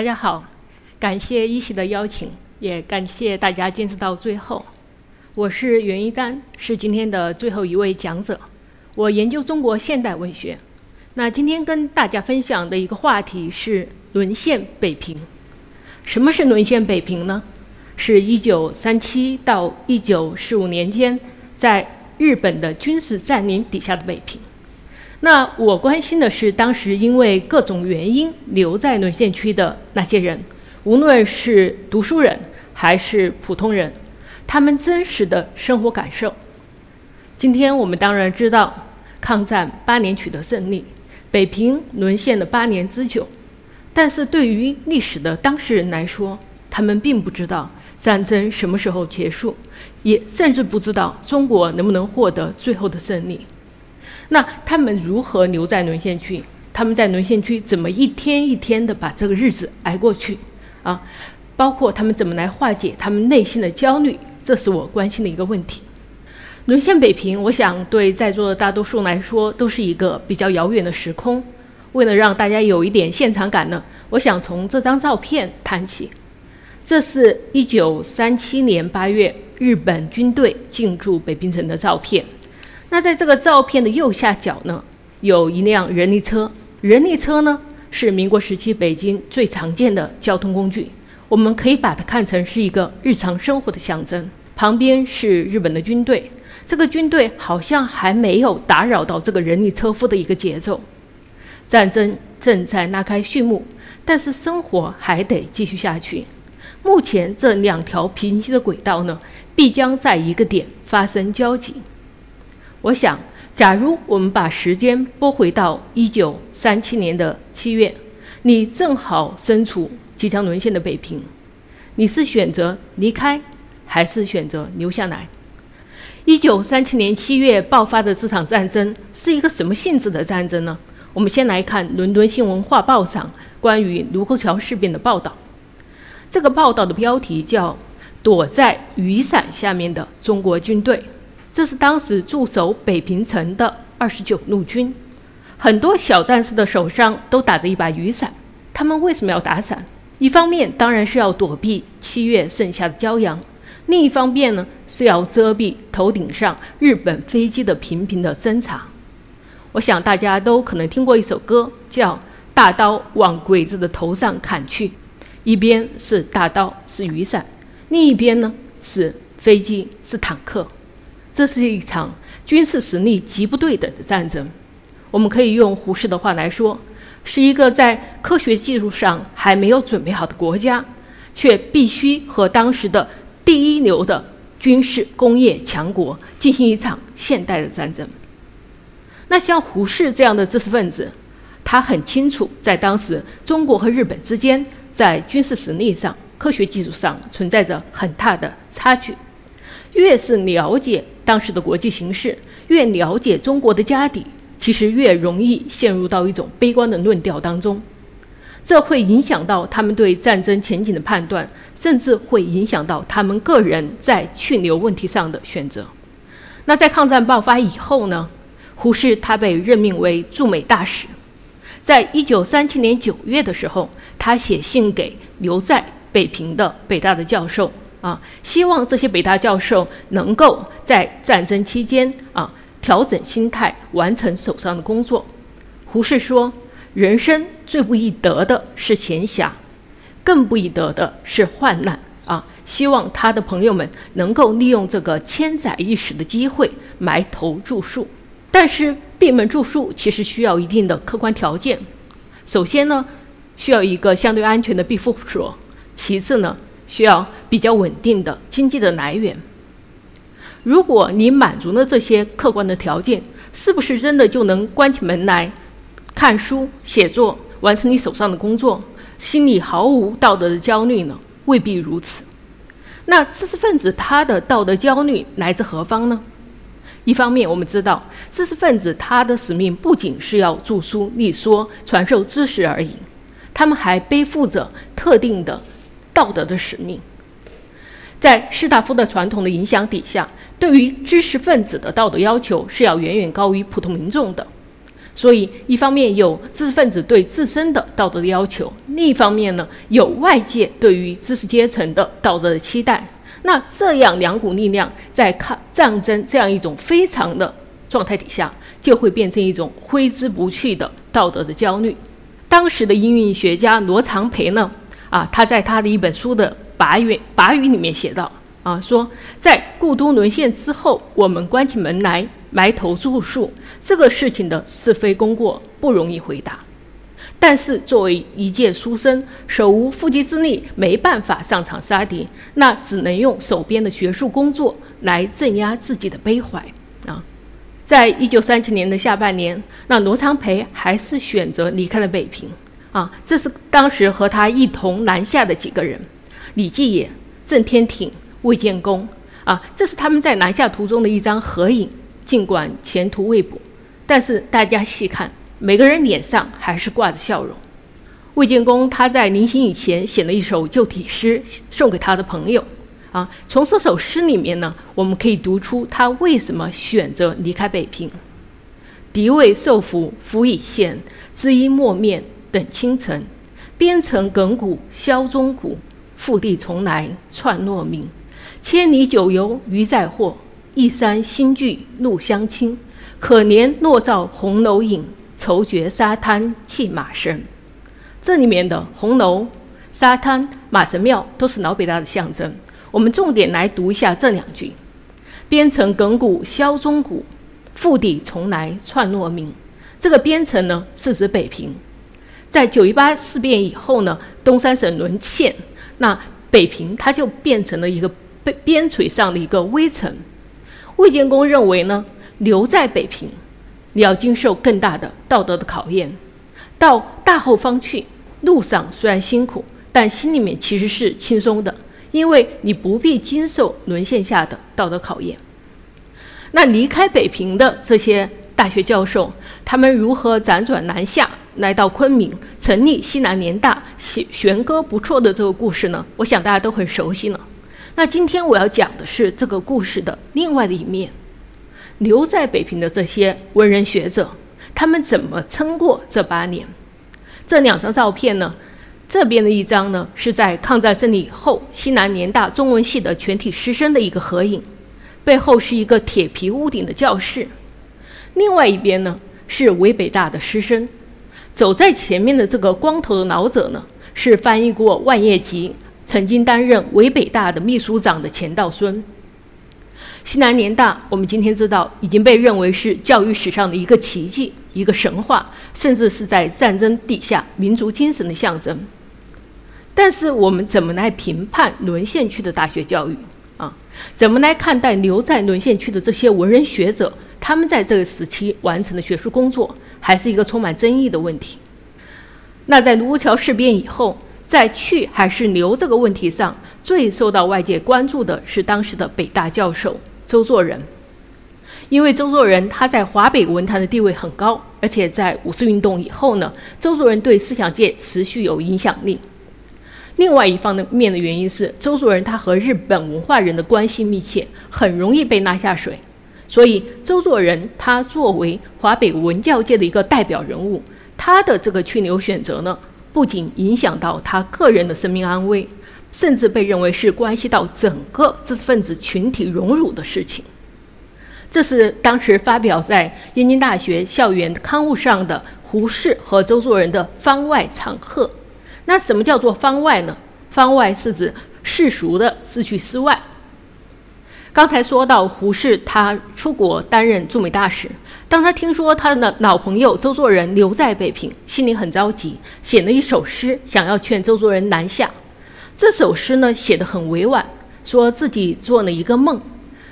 大家好，感谢一席的邀请，也感谢大家坚持到最后。我是袁一丹，是今天的最后一位讲者。我研究中国现代文学。那今天跟大家分享的一个话题是沦陷北平。什么是沦陷北平呢？是一九三七到一九四五年间，在日本的军事占领底下的北平。那我关心的是当时因为各种原因留在沦陷区的那些人，无论是读书人还是普通人，他们真实的生活感受。今天我们当然知道，抗战八年取得胜利，北平沦陷了八年之久。但是对于历史的当事人来说，他们并不知道战争什么时候结束，也甚至不知道中国能不能获得最后的胜利。那他们如何留在沦陷区？他们在沦陷区怎么一天一天的把这个日子挨过去？啊，包括他们怎么来化解他们内心的焦虑，这是我关心的一个问题。沦陷北平，我想对在座的大多数来说都是一个比较遥远的时空。为了让大家有一点现场感呢，我想从这张照片谈起。这是一九三七年八月日本军队进驻北平城的照片。那在这个照片的右下角呢，有一辆人力车。人力车呢，是民国时期北京最常见的交通工具。我们可以把它看成是一个日常生活的象征。旁边是日本的军队，这个军队好像还没有打扰到这个人力车夫的一个节奏。战争正在拉开序幕，但是生活还得继续下去。目前这两条平行的轨道呢，必将在一个点发生交集。我想，假如我们把时间拨回到一九三七年的七月，你正好身处即将沦陷的北平，你是选择离开，还是选择留下来？一九三七年七月爆发的这场战争是一个什么性质的战争呢？我们先来看《伦敦新闻画报》上关于卢沟桥事变的报道。这个报道的标题叫“躲在雨伞下面的中国军队”。这是当时驻守北平城的二十九路军，很多小战士的手上都打着一把雨伞。他们为什么要打伞？一方面当然是要躲避七月盛夏的骄阳，另一方面呢是要遮蔽头顶上日本飞机的频频的侦察。我想大家都可能听过一首歌，叫《大刀往鬼子的头上砍去》，一边是大刀是雨伞，另一边呢是飞机是坦克。这是一场军事实力极不对等的战争。我们可以用胡适的话来说，是一个在科学技术上还没有准备好的国家，却必须和当时的第一流的军事工业强国进行一场现代的战争。那像胡适这样的知识分子，他很清楚，在当时中国和日本之间，在军事实力上、科学技术上存在着很大的差距。越是了解当时的国际形势，越了解中国的家底，其实越容易陷入到一种悲观的论调当中。这会影响到他们对战争前景的判断，甚至会影响到他们个人在去留问题上的选择。那在抗战爆发以后呢？胡适他被任命为驻美大使，在一九三七年九月的时候，他写信给留在北平的北大的教授。啊，希望这些北大教授能够在战争期间啊调整心态，完成手上的工作。胡适说：“人生最不易得的是闲暇，更不易得的是患难。”啊，希望他的朋友们能够利用这个千载一时的机会埋头著述。但是闭门著述其实需要一定的客观条件。首先呢，需要一个相对安全的庇护所；其次呢。需要比较稳定的经济的来源。如果你满足了这些客观的条件，是不是真的就能关起门来看书、写作，完成你手上的工作，心里毫无道德的焦虑呢？未必如此。那知识分子他的道德焦虑来自何方呢？一方面，我们知道知识分子他的使命不仅是要著书立说、传授知识而已，他们还背负着特定的。道德的使命，在士大夫的传统的影响底下，对于知识分子的道德要求是要远远高于普通民众的。所以一方面有知识分子对自身的道德的要求，另一方面呢有外界对于知识阶层的道德的期待。那这样两股力量在抗战争这样一种非常的状态底下，就会变成一种挥之不去的道德的焦虑。当时的英语学家罗长培呢，啊，他在他的一本书的跋语跋语里面写道，啊，说在故都沦陷之后，我们关起门来埋头著述这个事情的是非功过，不容易回答。但是作为一介书生，手无缚鸡之力，没办法上场杀敌，那只能用手边的学术工作来镇压自己的悲怀啊。在一九三七年的下半年，那罗长培还是选择离开了北平啊。这是当时和他一同南下的几个人：李继野、郑天挺、魏建功啊。这是他们在南下途中的一张合影。尽管前途未卜，但是大家细看，每个人脸上还是挂着笑容。魏建功他在临行以前写了一首旧体诗，送给他的朋友。啊，从这首诗里面呢，我们可以读出他为什么选择离开北平。敌未受俘，俘已现，知音莫面等倾城。边城亘古销中古，复地重来串落明。千里九游余在货，一山新聚怒相亲。可怜落照红楼影，愁绝沙滩弃马声。这里面的红楼、沙滩、马神庙都是老北大的象征。我们重点来读一下这两句：“边城亘古销中古，复地重来串落明。”这个边城呢，是指北平。在九一八事变以后呢，东三省沦陷，那北平它就变成了一个边边陲上的一个微城。魏建功认为呢，留在北平，你要经受更大的道德的考验。到大后方去，路上虽然辛苦，但心里面其实是轻松的。因为你不必经受沦陷下的道德考验。那离开北平的这些大学教授，他们如何辗转南下，来到昆明，成立西南联大，弦弦歌不辍的这个故事呢？我想大家都很熟悉了。那今天我要讲的是这个故事的另外的一面。留在北平的这些文人学者，他们怎么撑过这八年？这两张照片呢？这边的一张呢，是在抗战胜利以后，西南联大中文系的全体师生的一个合影，背后是一个铁皮屋顶的教室。另外一边呢，是伪北大的师生。走在前面的这个光头的老者呢，是翻译过万叶集，曾经担任伪北大的秘书长的钱道孙。西南联大，我们今天知道已经被认为是教育史上的一个奇迹、一个神话，甚至是在战争底下民族精神的象征。但是我们怎么来评判沦陷区的大学教育啊？怎么来看待留在沦陷区的这些文人学者？他们在这个时期完成的学术工作，还是一个充满争议的问题。那在卢沟桥事变以后，在去还是留这个问题上，最受到外界关注的是当时的北大教授周作人，因为周作人他在华北文坛的地位很高，而且在五四运动以后呢，周作人对思想界持续有影响力。另外一方面的原因是，周作人他和日本文化人的关系密切，很容易被拉下水。所以，周作人他作为华北文教界的一个代表人物，他的这个去留选择呢，不仅影响到他个人的生命安危，甚至被认为是关系到整个知识分子群体荣辱的事情。这是当时发表在燕京大学校园刊物上的胡适和周作人的番外长贺。那什么叫做方外呢？方外是指世俗的志趣之外。刚才说到胡适，他出国担任驻美大使，当他听说他的老朋友周作人留在北平，心里很着急，写了一首诗，想要劝周作人南下。这首诗呢，写得很委婉，说自己做了一个梦，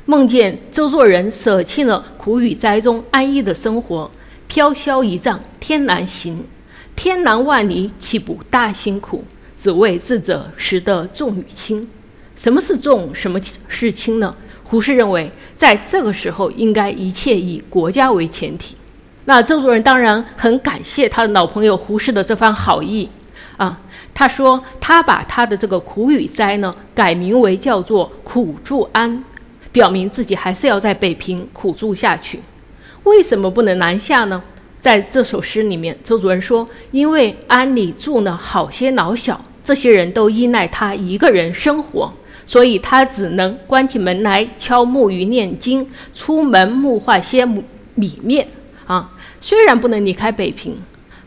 梦见周作人舍弃了苦雨灾中安逸的生活，飘销一丈天南行。天南万里，岂不大辛苦？只为智者识得重与轻。什么是重？什么是轻呢？胡适认为，在这个时候，应该一切以国家为前提。那周作人当然很感谢他的老朋友胡适的这番好意啊。他说，他把他的这个苦与灾呢，改名为叫做苦住安，表明自己还是要在北平苦住下去。为什么不能南下呢？在这首诗里面，周主任说：“因为庵里住了好些老小，这些人都依赖他一个人生活，所以他只能关起门来敲木鱼念经，出门木化些米面。啊，虽然不能离开北平，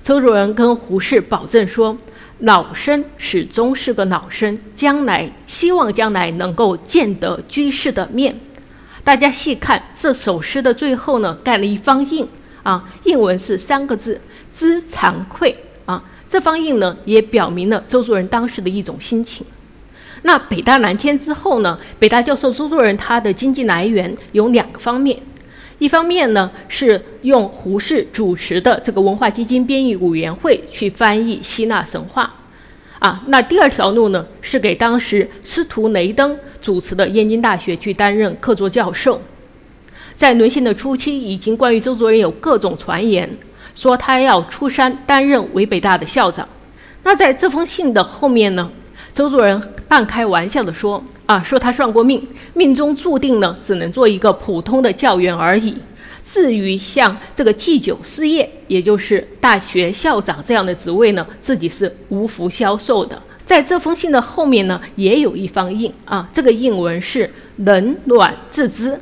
周主任跟胡适保证说，老生始终是个老生，将来希望将来能够见得居士的面。大家细看这首诗的最后呢，盖了一方印。”啊，印文是三个字“知惭愧”啊，这方印呢也表明了周作人当时的一种心情。那北大南迁之后呢，北大教授周作人他的经济来源有两个方面，一方面呢是用胡适主持的这个文化基金编译委员会去翻译希腊神话，啊，那第二条路呢是给当时司徒雷登主持的燕京大学去担任客座教授。在沦陷的初期，已经关于周作人有各种传言，说他要出山担任伪北大的校长。那在这封信的后面呢，周作人半开玩笑的说：“啊，说他算过命，命中注定呢，只能做一个普通的教员而已。至于像这个祭酒师业，也就是大学校长这样的职位呢，自己是无福消受的。”在这封信的后面呢，也有一方印啊，这个印文是“冷暖自知”。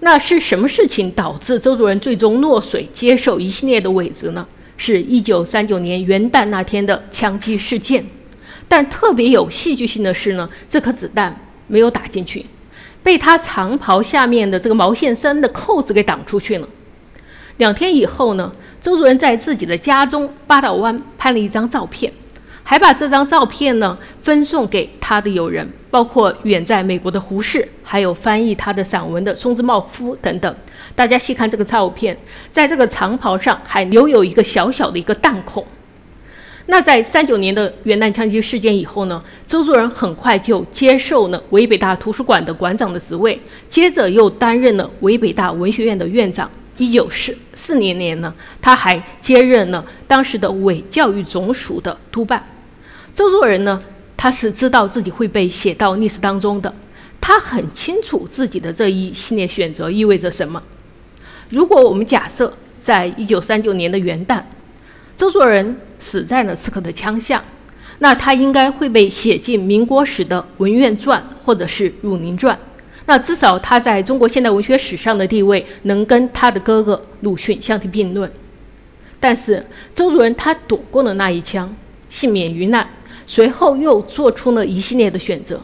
那是什么事情导致周主任最终落水接受一系列的委职呢？是一九三九年元旦那天的枪击事件。但特别有戏剧性的是呢，这颗子弹没有打进去，被他长袍下面的这个毛线衫的扣子给挡出去了。两天以后呢，周主任在自己的家中八道湾拍了一张照片。还把这张照片呢分送给他的友人，包括远在美国的胡适，还有翻译他的散文的松之茂夫等等。大家细看这个照片，在这个长袍上还留有一个小小的一个弹孔。那在三九年的元旦枪击事件以后呢，周作人很快就接受了伪北大图书馆的馆长的职位，接着又担任了伪北大文学院的院长。一九四四年年呢，他还接任了当时的伪教育总署的督办。周作人呢，他是知道自己会被写到历史当中的，他很清楚自己的这一系列选择意味着什么。如果我们假设在一九三九年的元旦，周作人死在了刺客的枪下，那他应该会被写进民国史的《文苑传》或者是《儒林传》，那至少他在中国现代文学史上的地位能跟他的哥哥鲁迅相提并论。但是周作人他躲过了那一枪，幸免于难。随后又做出了一系列的选择，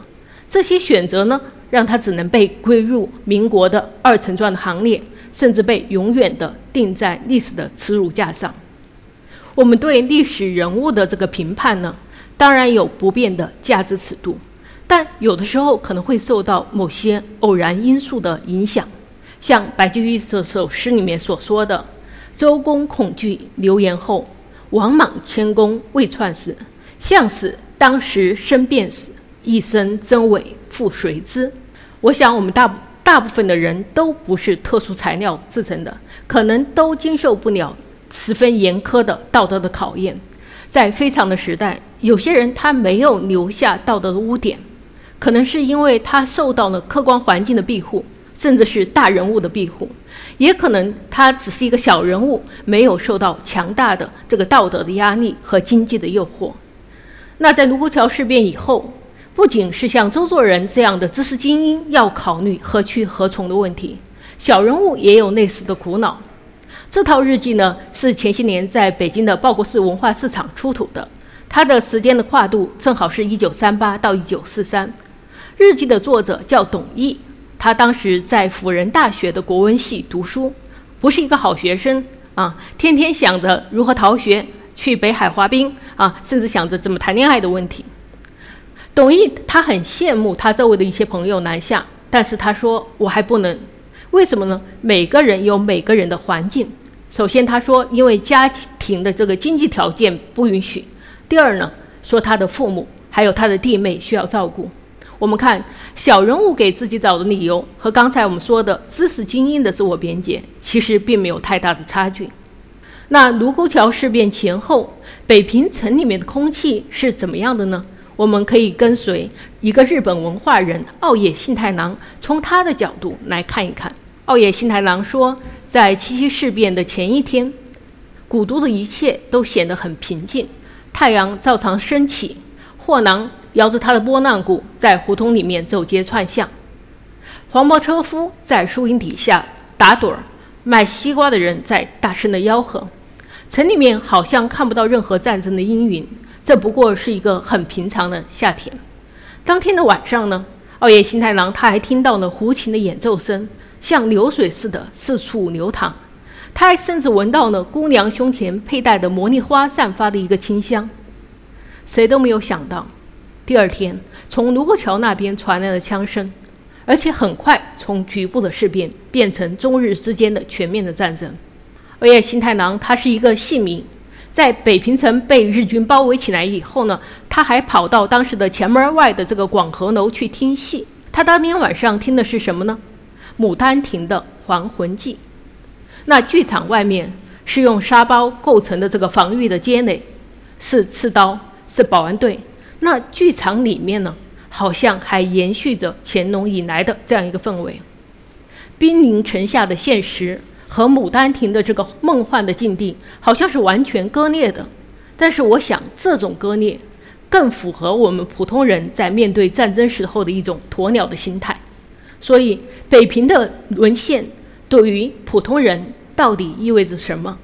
这些选择呢，让他只能被归入民国的二层传的行列，甚至被永远的钉在历史的耻辱架上。我们对历史人物的这个评判呢，当然有不变的价值尺度，但有的时候可能会受到某些偶然因素的影响。像白居易这首诗里面所说的：“周公恐惧流言后，王莽谦恭未篡时。”向使当时生便死，一生真伪复谁知？我想，我们大大部分的人都不是特殊材料制成的，可能都经受不了十分严苛的道德的考验。在非常的时代，有些人他没有留下道德的污点，可能是因为他受到了客观环境的庇护，甚至是大人物的庇护，也可能他只是一个小人物，没有受到强大的这个道德的压力和经济的诱惑。那在卢沟桥事变以后，不仅是像周作人这样的知识精英要考虑何去何从的问题，小人物也有类似的苦恼。这套日记呢，是前些年在北京的报国寺文化市场出土的，它的时间的跨度正好是一九三八到一九四三。日记的作者叫董毅，他当时在辅仁大学的国文系读书，不是一个好学生啊，天天想着如何逃学。去北海滑冰啊，甚至想着怎么谈恋爱的问题。董毅他很羡慕他周围的一些朋友南下，但是他说我还不能，为什么呢？每个人有每个人的环境。首先他说，因为家庭的这个经济条件不允许；第二呢，说他的父母还有他的弟妹需要照顾。我们看小人物给自己找的理由和刚才我们说的知识精英的自我辩解，其实并没有太大的差距。那卢沟桥事变前后，北平城里面的空气是怎么样的呢？我们可以跟随一个日本文化人奥野信太郎，从他的角度来看一看。奥野信太郎说，在七七事变的前一天，古都的一切都显得很平静。太阳照常升起，货郎摇着他的拨浪鼓在胡同里面走街串巷，黄包车夫在树荫底下打盹儿，卖西瓜的人在大声的吆喝。城里面好像看不到任何战争的阴云，这不过是一个很平常的夏天。当天的晚上呢，奥野新太郎他还听到了胡琴的演奏声，像流水似的四处流淌。他还甚至闻到了姑娘胸前佩戴的茉莉花散发的一个清香。谁都没有想到，第二天从卢沟桥那边传来了枪声，而且很快从局部的事变变成中日之间的全面的战争。而野新太郎他是一个戏迷，在北平城被日军包围起来以后呢，他还跑到当时的前门外的这个广和楼去听戏。他当天晚上听的是什么呢？《牡丹亭》的《还魂记》。那剧场外面是用沙包构成的这个防御的街垒，是刺刀，是保安队。那剧场里面呢，好像还延续着乾隆以来的这样一个氛围。兵临城下的现实和《牡丹亭》的这个梦幻的境地，好像是完全割裂的。但是我想，这种割裂更符合我们普通人在面对战争时候的一种鸵鸟的心态。所以，北平的沦陷。对于普通人到底意味着什么？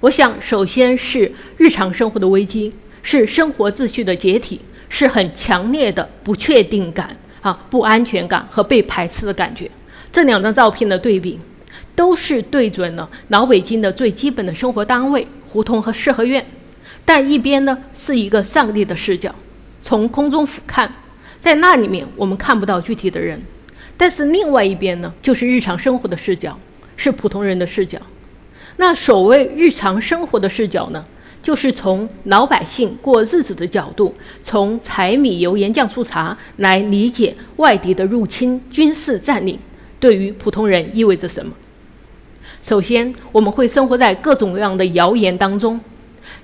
我想，首先是日常生活的危机，是生活秩序的解体，是很强烈的不确定感啊、不安全感和被排斥的感觉。这两张照片的对比，都是对准了老北京的最基本的生活单位——胡同和四合院。但一边呢是一个上帝的视角，从空中俯瞰，在那里面我们看不到具体的人。但是另外一边呢，就是日常生活的视角，是普通人的视角。那所谓日常生活的视角呢，就是从老百姓过日子的角度，从柴米油盐酱醋茶来理解外敌的入侵、军事占领对于普通人意味着什么。首先，我们会生活在各种各样的谣言当中，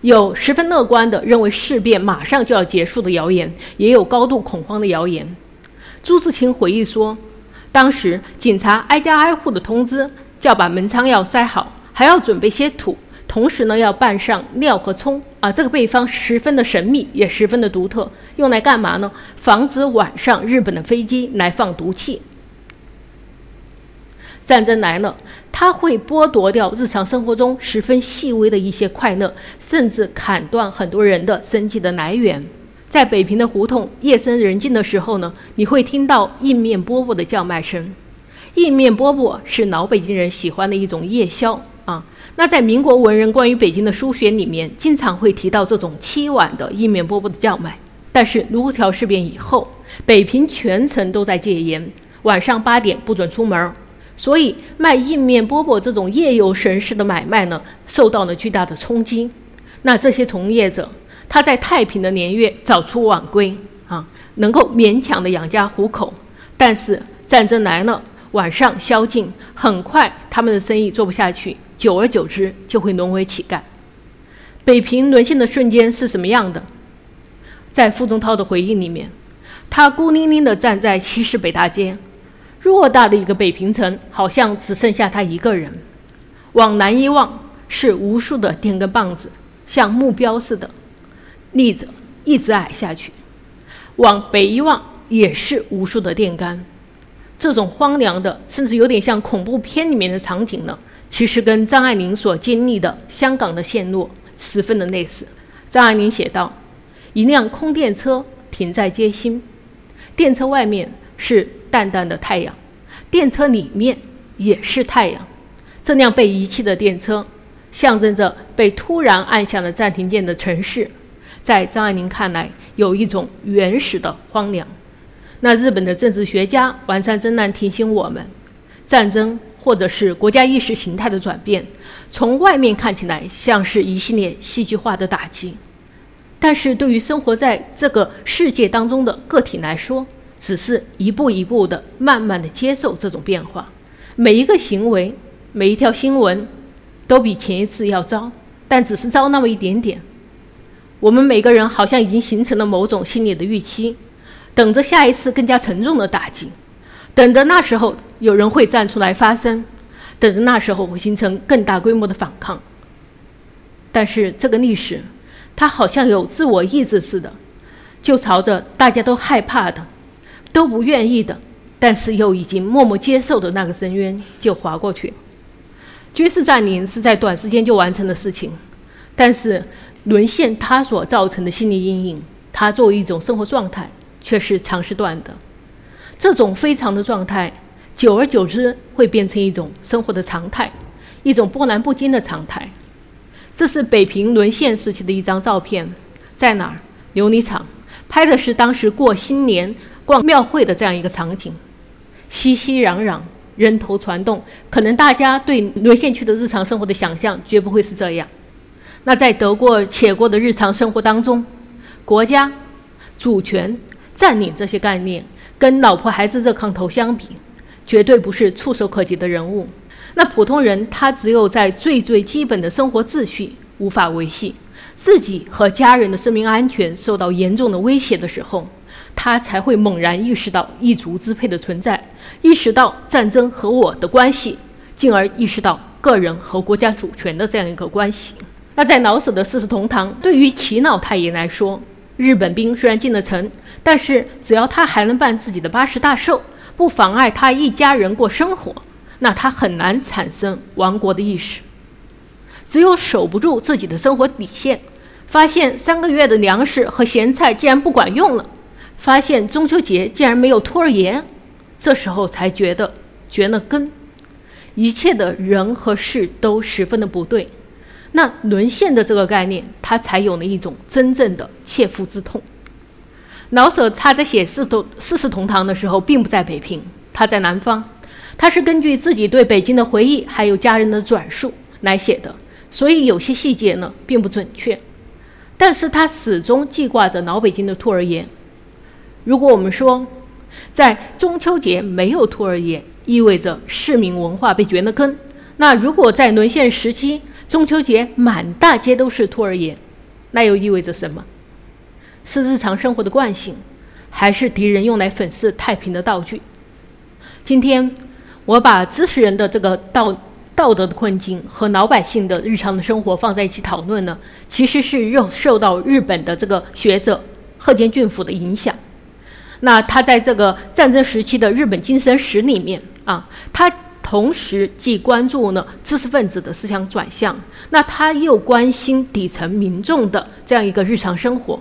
有十分乐观的认为事变马上就要结束的谣言，也有高度恐慌的谣言。朱自清回忆说。当时警察挨家挨户的通知，叫把门窗要塞好，还要准备些土，同时呢要拌上料和葱啊。这个配方十分的神秘，也十分的独特，用来干嘛呢？防止晚上日本的飞机来放毒气。战争来了，它会剥夺掉日常生活中十分细微的一些快乐，甚至砍断很多人的生计的来源。在北平的胡同，夜深人静的时候呢，你会听到印面饽饽的叫卖声。印面饽饽是老北京人喜欢的一种夜宵。那在民国文人关于北京的书选里面，经常会提到这种凄婉的印面饽饽的叫卖。但是卢沟桥事变以后，北平全城都在戒严，晚上八点不准出门，所以卖印面饽饽这种夜游神市的买卖呢，受到了巨大的冲击。那这些从业者。他在太平的年月早出晚归啊，能够勉强的养家糊口。但是战争来了，晚上宵禁，很快他们的生意做不下去，久而久之就会沦为乞丐。北平沦陷的瞬间是什么样的？在傅宗涛的回忆里面，他孤零零地站在西市北大街，偌大的一个北平城，好像只剩下他一个人。往南一望，是无数的电杆棒子，像目标似的。立着，一直矮下去，往北一望，也是无数的电杆。这种荒凉的，甚至有点像恐怖片里面的场景呢，其实跟张爱玲所经历的香港的陷落十分的类似。张爱玲写道：“一辆空电车停在街心，电车外面是淡淡的太阳，电车里面也是太阳。这辆被遗弃的电车，象征着被突然按下了暂停键的城市。”在张爱玲看来，有一种原始的荒凉。那日本的政治学家丸山真男提醒我们，战争或者是国家意识形态的转变，从外面看起来像是一系列戏剧化的打击，但是对于生活在这个世界当中的个体来说，只是一步一步的、慢慢的接受这种变化。每一个行为、每一条新闻，都比前一次要糟，但只是糟那么一点点。我们每个人好像已经形成了某种心理的预期，等着下一次更加沉重的打击，等着那时候有人会站出来发声，等着那时候会形成更大规模的反抗。但是这个历史，它好像有自我意志似的，就朝着大家都害怕的、都不愿意的，但是又已经默默接受的那个深渊就划过去。军事占领是在短时间就完成的事情，但是沦陷它所造成的心理阴影，它作为一种生活状态，却是长时段的。这种非常的状态，久而久之会变成一种生活的常态，一种波澜不惊的常态。这是北平沦陷时期的一张照片，在哪儿？琉璃厂拍的是当时过新年、逛庙会的这样一个场景，熙熙攘攘，人头攒动。可能大家对沦陷区的日常生活的想象，绝不会是这样。那在得过且过的日常生活当中，国家、主权、占领这些概念，跟老婆孩子热炕头相比，绝对不是触手可及的人物。那普通人，他只有在最最基本的生活秩序无法维系，自己和家人的生命安全受到严重的威胁的时候，他才会猛然意识到一族支配的存在，意识到战争和我的关系，进而意识到个人和国家主权的这样一个关系。那在老舍的四世同堂，对于齐老太爷来说，日本兵虽然进了城，但是只要他还能办自己的八十大寿，不妨碍他一家人过生活。那他很难产生亡国的意识，只有守不住自己的生活底线，发现三个月的粮食和咸菜竟然不管用了，发现中秋节竟然没有兔儿爷，这时候才觉得绝了根，一切的人和事都十分的不对，那沦陷的这个概念，他才有了一种真正的切肤之痛。老舍他在写《四同四世同堂》的时候，并不在北平，他在南方。他是根据自己对北京的回忆，还有家人的转述来写的，所以有些细节呢并不准确。但是他始终记挂着老北京的兔儿爷。如果我们说，在中秋节没有兔儿爷，意味着市民文化被掘了根；那如果在沦陷时期，中秋节满大街都是兔儿爷，那又意味着什么？是日常生活的惯性，还是敌人用来粉饰太平的道具？今天。我把知识人的这个道道德的困境和老百姓的日常的生活放在一起讨论呢，其实是又受到日本的这个学者鹤见俊辅的影响。那他在这个战争时期的日本精神史里面啊，他同时既关注了知识分子的思想转向，那他又关心底层民众的这样一个日常生活。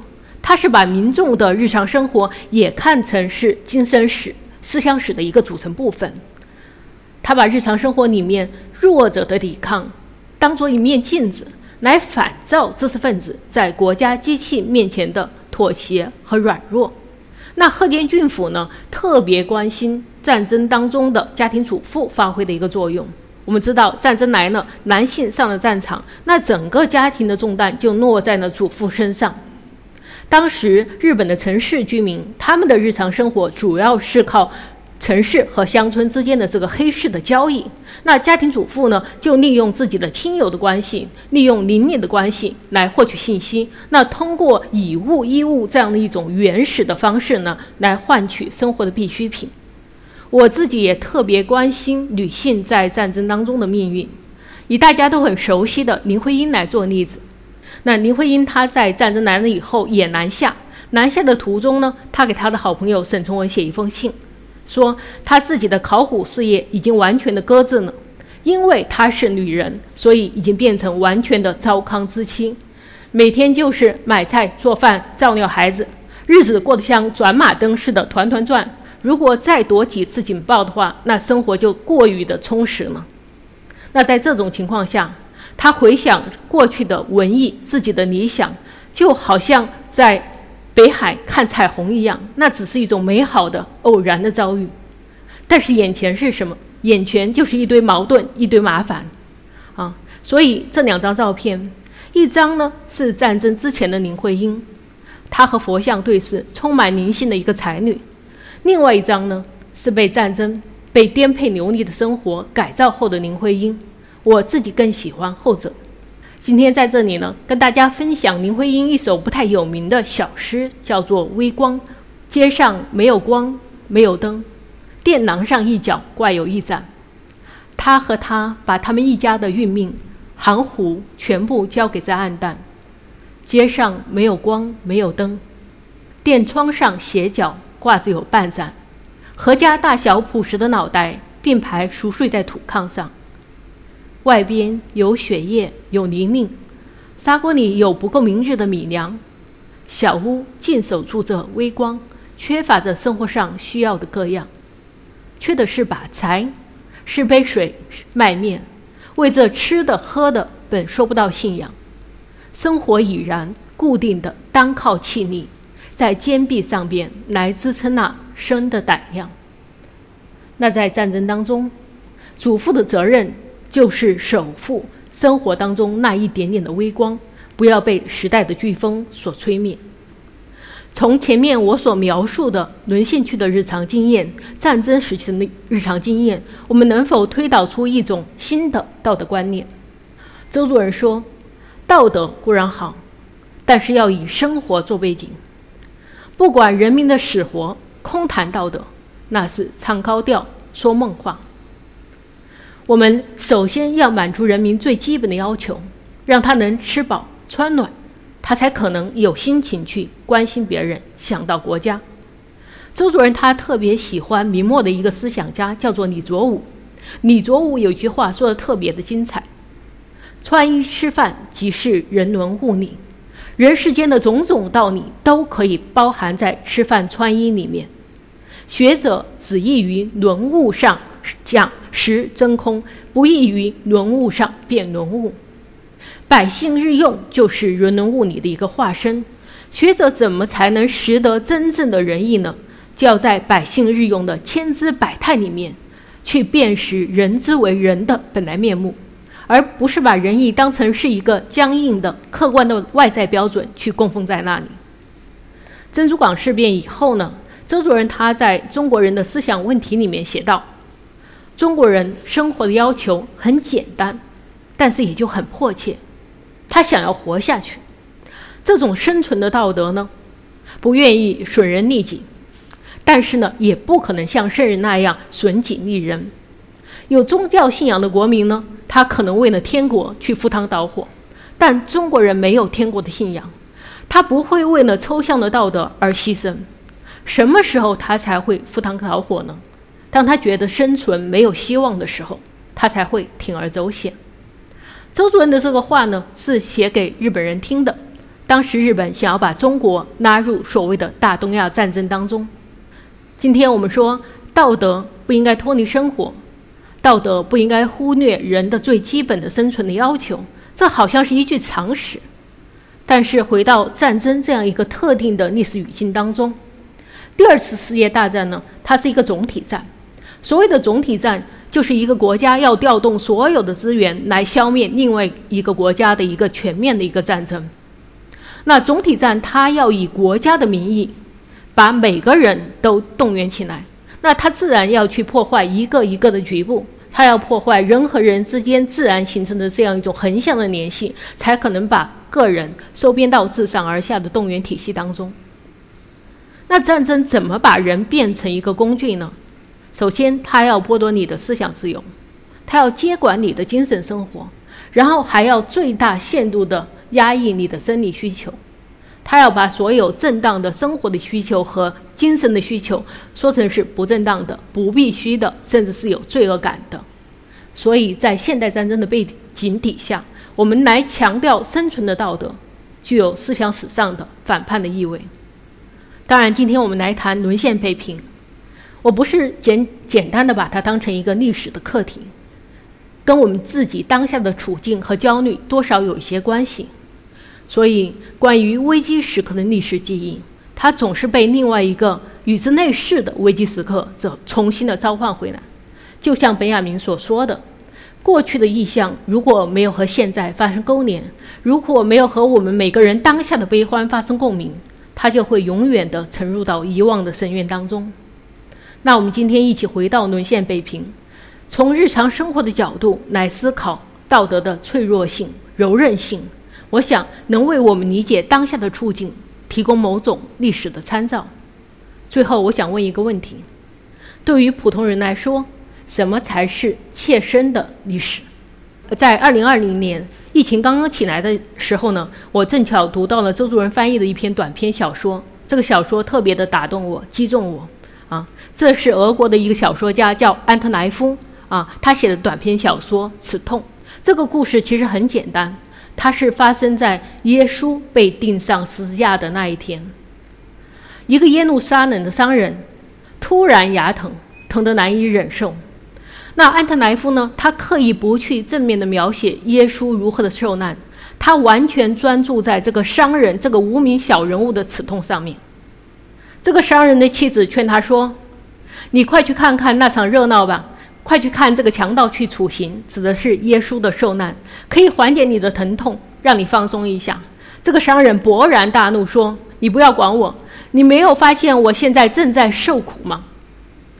他是把民众的日常生活也看成是精神史、思想史的一个组成部分。他把日常生活里面弱者的抵抗当做一面镜子，来反照知识分子在国家机器面前的妥协和软弱。那鹤见俊辅呢，特别关心战争当中的家庭主妇发挥的一个作用。我们知道，战争来了，男性上了战场，那整个家庭的重担就落在了主妇身上。当时日本的城市居民，他们的日常生活主要是靠。城市和乡村之间的这个黑市的交易，那家庭主妇呢，就利用自己的亲友的关系，利用邻里的关系来获取信息。那通过以物易物这样的一种原始的方式呢，来换取生活的必需品。我自己也特别关心女性在战争当中的命运，以大家都很熟悉的林徽因来做例子。那林徽因她在战争来了以后也南下，南下的途中呢，她给她的好朋友沈从文写一封信。说她自己的考古事业已经完全的搁置了，因为她是女人，所以已经变成完全的糟糠之妻，每天就是买菜做饭照料孩子，日子过得像转马灯似的团团转。如果再躲几次警报的话，那生活就过于的充实了。那在这种情况下，他回想过去的文艺，自己的理想，就好像在。北海看彩虹一样，那只是一种美好的偶然的遭遇，但是眼前是什么？眼前就是一堆矛盾，一堆麻烦，啊！所以这两张照片，一张呢是战争之前的林徽因，她和佛像对视，充满灵性的一个才女；另外一张呢是被战争、被颠沛流离的生活改造后的林徽因。我自己更喜欢后者。今天在这里呢，跟大家分享林徽因一首不太有名的小诗，叫做《微光》。街上没有光，没有灯，电廊上一角挂有一盏。他和她把他们一家的运命含糊全部交给在暗淡。街上没有光，没有灯，店窗上斜角挂着有半盏，何家大小朴实的脑袋并排熟睡在土炕上。外边有雪叶，有泥泞，砂锅里有不够明日的米粮。小屋尽守住着微光，缺乏着生活上需要的各样，缺的是把柴，是杯水，麦面。为这吃的喝的，本说不到信仰。生活已然固定的，单靠气力，在坚壁上边来支撑那生的胆量。那在战争当中，祖父的责任就是首富生活当中那一点点的微光，不要被时代的飓风所吹灭。从前面我所描述的沦陷区的日常经验，战争时期的日常经验，我们能否推导出一种新的道德观念？周作人说。道德固然好，但是要以生活做背景。不管人民的死活，空谈道德，那是唱高调、说梦话。我们首先要满足人民最基本的要求，让他能吃饱穿暖，他才可能有心情去关心别人、想到国家。周主任他特别喜欢明末的一个思想家，叫做李卓吾。李卓吾有句话说的特别的精彩。穿衣吃饭即是人伦物理，人世间的种种道理都可以包含在吃饭穿衣里面。学者只易于伦物上讲实真空，不易于伦物上辩伦物。百姓日用就是人伦物理的一个化身。学者怎么才能识得真正的仁义呢？就要在百姓日用的千姿百态里面，去辨识人之为人的本来面目。而不是把仁义当成是一个僵硬的、客观的外在标准去供奉在那里。珍珠港事变以后呢，周作人他在中国人的思想问题里面写道：中国人生活的要求很简单，但是也就很迫切。他想要活下去，这种生存的道德呢，不愿意损人利己，但是呢，也不可能像圣人那样损己利人。有宗教信仰的国民呢？他可能为了天国去赴汤蹈火，但中国人没有天国的信仰，他不会为了抽象的道德而牺牲。什么时候他才会赴汤蹈火呢？当他觉得生存没有希望的时候，他才会铤而走险。周主任的这个话呢，是写给日本人听的。当时日本想要把中国拉入所谓的大东亚战争当中。今天我们说道德不应该脱离生活。道德不应该忽略人的最基本的生存的要求，这好像是一句常识。但是回到战争这样一个特定的历史语境当中，第二次世界大战呢，它是一个总体战。所谓的总体战，就是一个国家要调动所有的资源来消灭另外一个国家的一个全面的一个战争。那总体战，它要以国家的名义，把每个人都动员起来，那它自然要去破坏一个一个的局部。它要破坏人和人之间自然形成的这样一种横向的联系，才可能把个人收编到自上而下的动员体系当中。那战争怎么把人变成一个工具呢？首先，他要剥夺你的思想自由，他要接管你的精神生活，然后还要最大限度地压抑你的生理需求。他要把所有正当的生活的需求和精神的需求说成是不正当的、不必须的，甚至是有罪恶感的。所以在现代战争的背景底下，我们来强调生存的道德，具有思想史上的反叛的意味。当然，今天我们来谈沦陷北平，我不是简简单的把它当成一个历史的课题，跟我们自己当下的处境和焦虑多少有一些关系。所以，关于危机时刻的历史记忆，它总是被另外一个与之类似的危机时刻则重新的召唤回来。就像本雅明所说的，过去的意象如果没有和现在发生勾连，如果没有和我们每个人当下的悲欢发生共鸣，它就会永远的沉入到遗忘的深渊当中。那我们今天一起回到沦陷北平，从日常生活的角度来思考道德的脆弱性、柔韧性。我想能为我们理解当下的处境提供某种历史的参照。最后，我想问一个问题：对于普通人来说，什么才是切身的历史？在二零二零年疫情刚刚起来的时候呢，我正巧读到了周作人翻译的一篇短篇小说，这个小说特别的打动我，击中我。啊，这是俄国的一个小说家叫安特莱夫啊，他写的短篇小说《刺痛》。这个故事其实很简单，它是发生在耶稣被钉上十字架的那一天。一个耶路撒冷的商人突然牙疼，疼得难以忍受。那安特莱夫呢？他刻意不去正面的描写耶稣如何的受难，他完全专注在这个商人这个无名小人物的刺痛上面。这个商人的妻子劝他说：“你快去看看那场热闹吧，快去看这个强盗去处刑，指的是耶稣的受难，可以缓解你的疼痛，让你放松一下。”这个商人勃然大怒说：“你不要管我！你没有发现我现在正在受苦吗？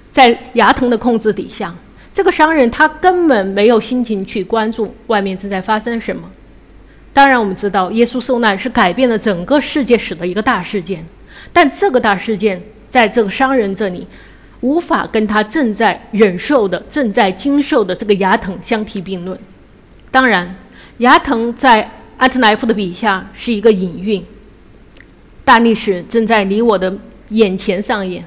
在牙疼的控制底下。”这个商人他根本没有心情去关注外面正在发生什么。当然，我们知道耶稣受难是改变了整个世界史的一个大事件，但这个大事件在这个商人这里无法跟他正在忍受的、正在经受的这个牙疼相提并论。当然，牙疼在安特莱夫的笔下是一个隐喻，大历史正在离我的眼前上演，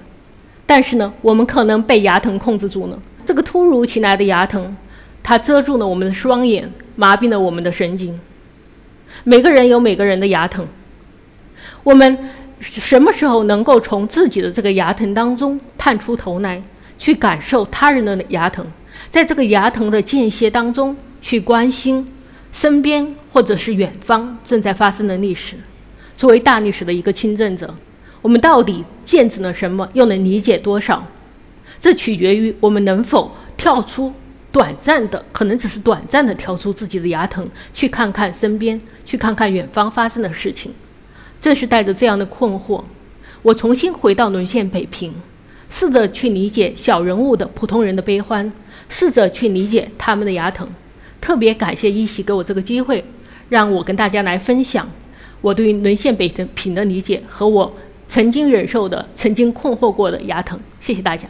但是呢，我们可能被牙疼控制住了。这个突如其来的牙疼，它遮住了我们的双眼，麻痹了我们的神经。每个人有每个人的牙疼，我们什么时候能够从自己的这个牙疼当中探出头来，去感受他人的牙疼，在这个牙疼的间歇当中去关心身边或者是远方正在发生的历史？作为大历史的一个亲证者，我们到底见证了什么，又能理解多少？这取决于我们能否跳出短暂的，可能只是短暂的跳出自己的牙疼，去看看身边，去看看远方发生的事情。正是带着这样的困惑，我重新回到沦陷北平，试着去理解小人物的普通人的悲欢，试着去理解他们的牙疼。特别感谢一喜给我这个机会，让我跟大家来分享我对于沦陷北平的理解和我曾经忍受的、曾经困惑过的牙疼。谢谢大家。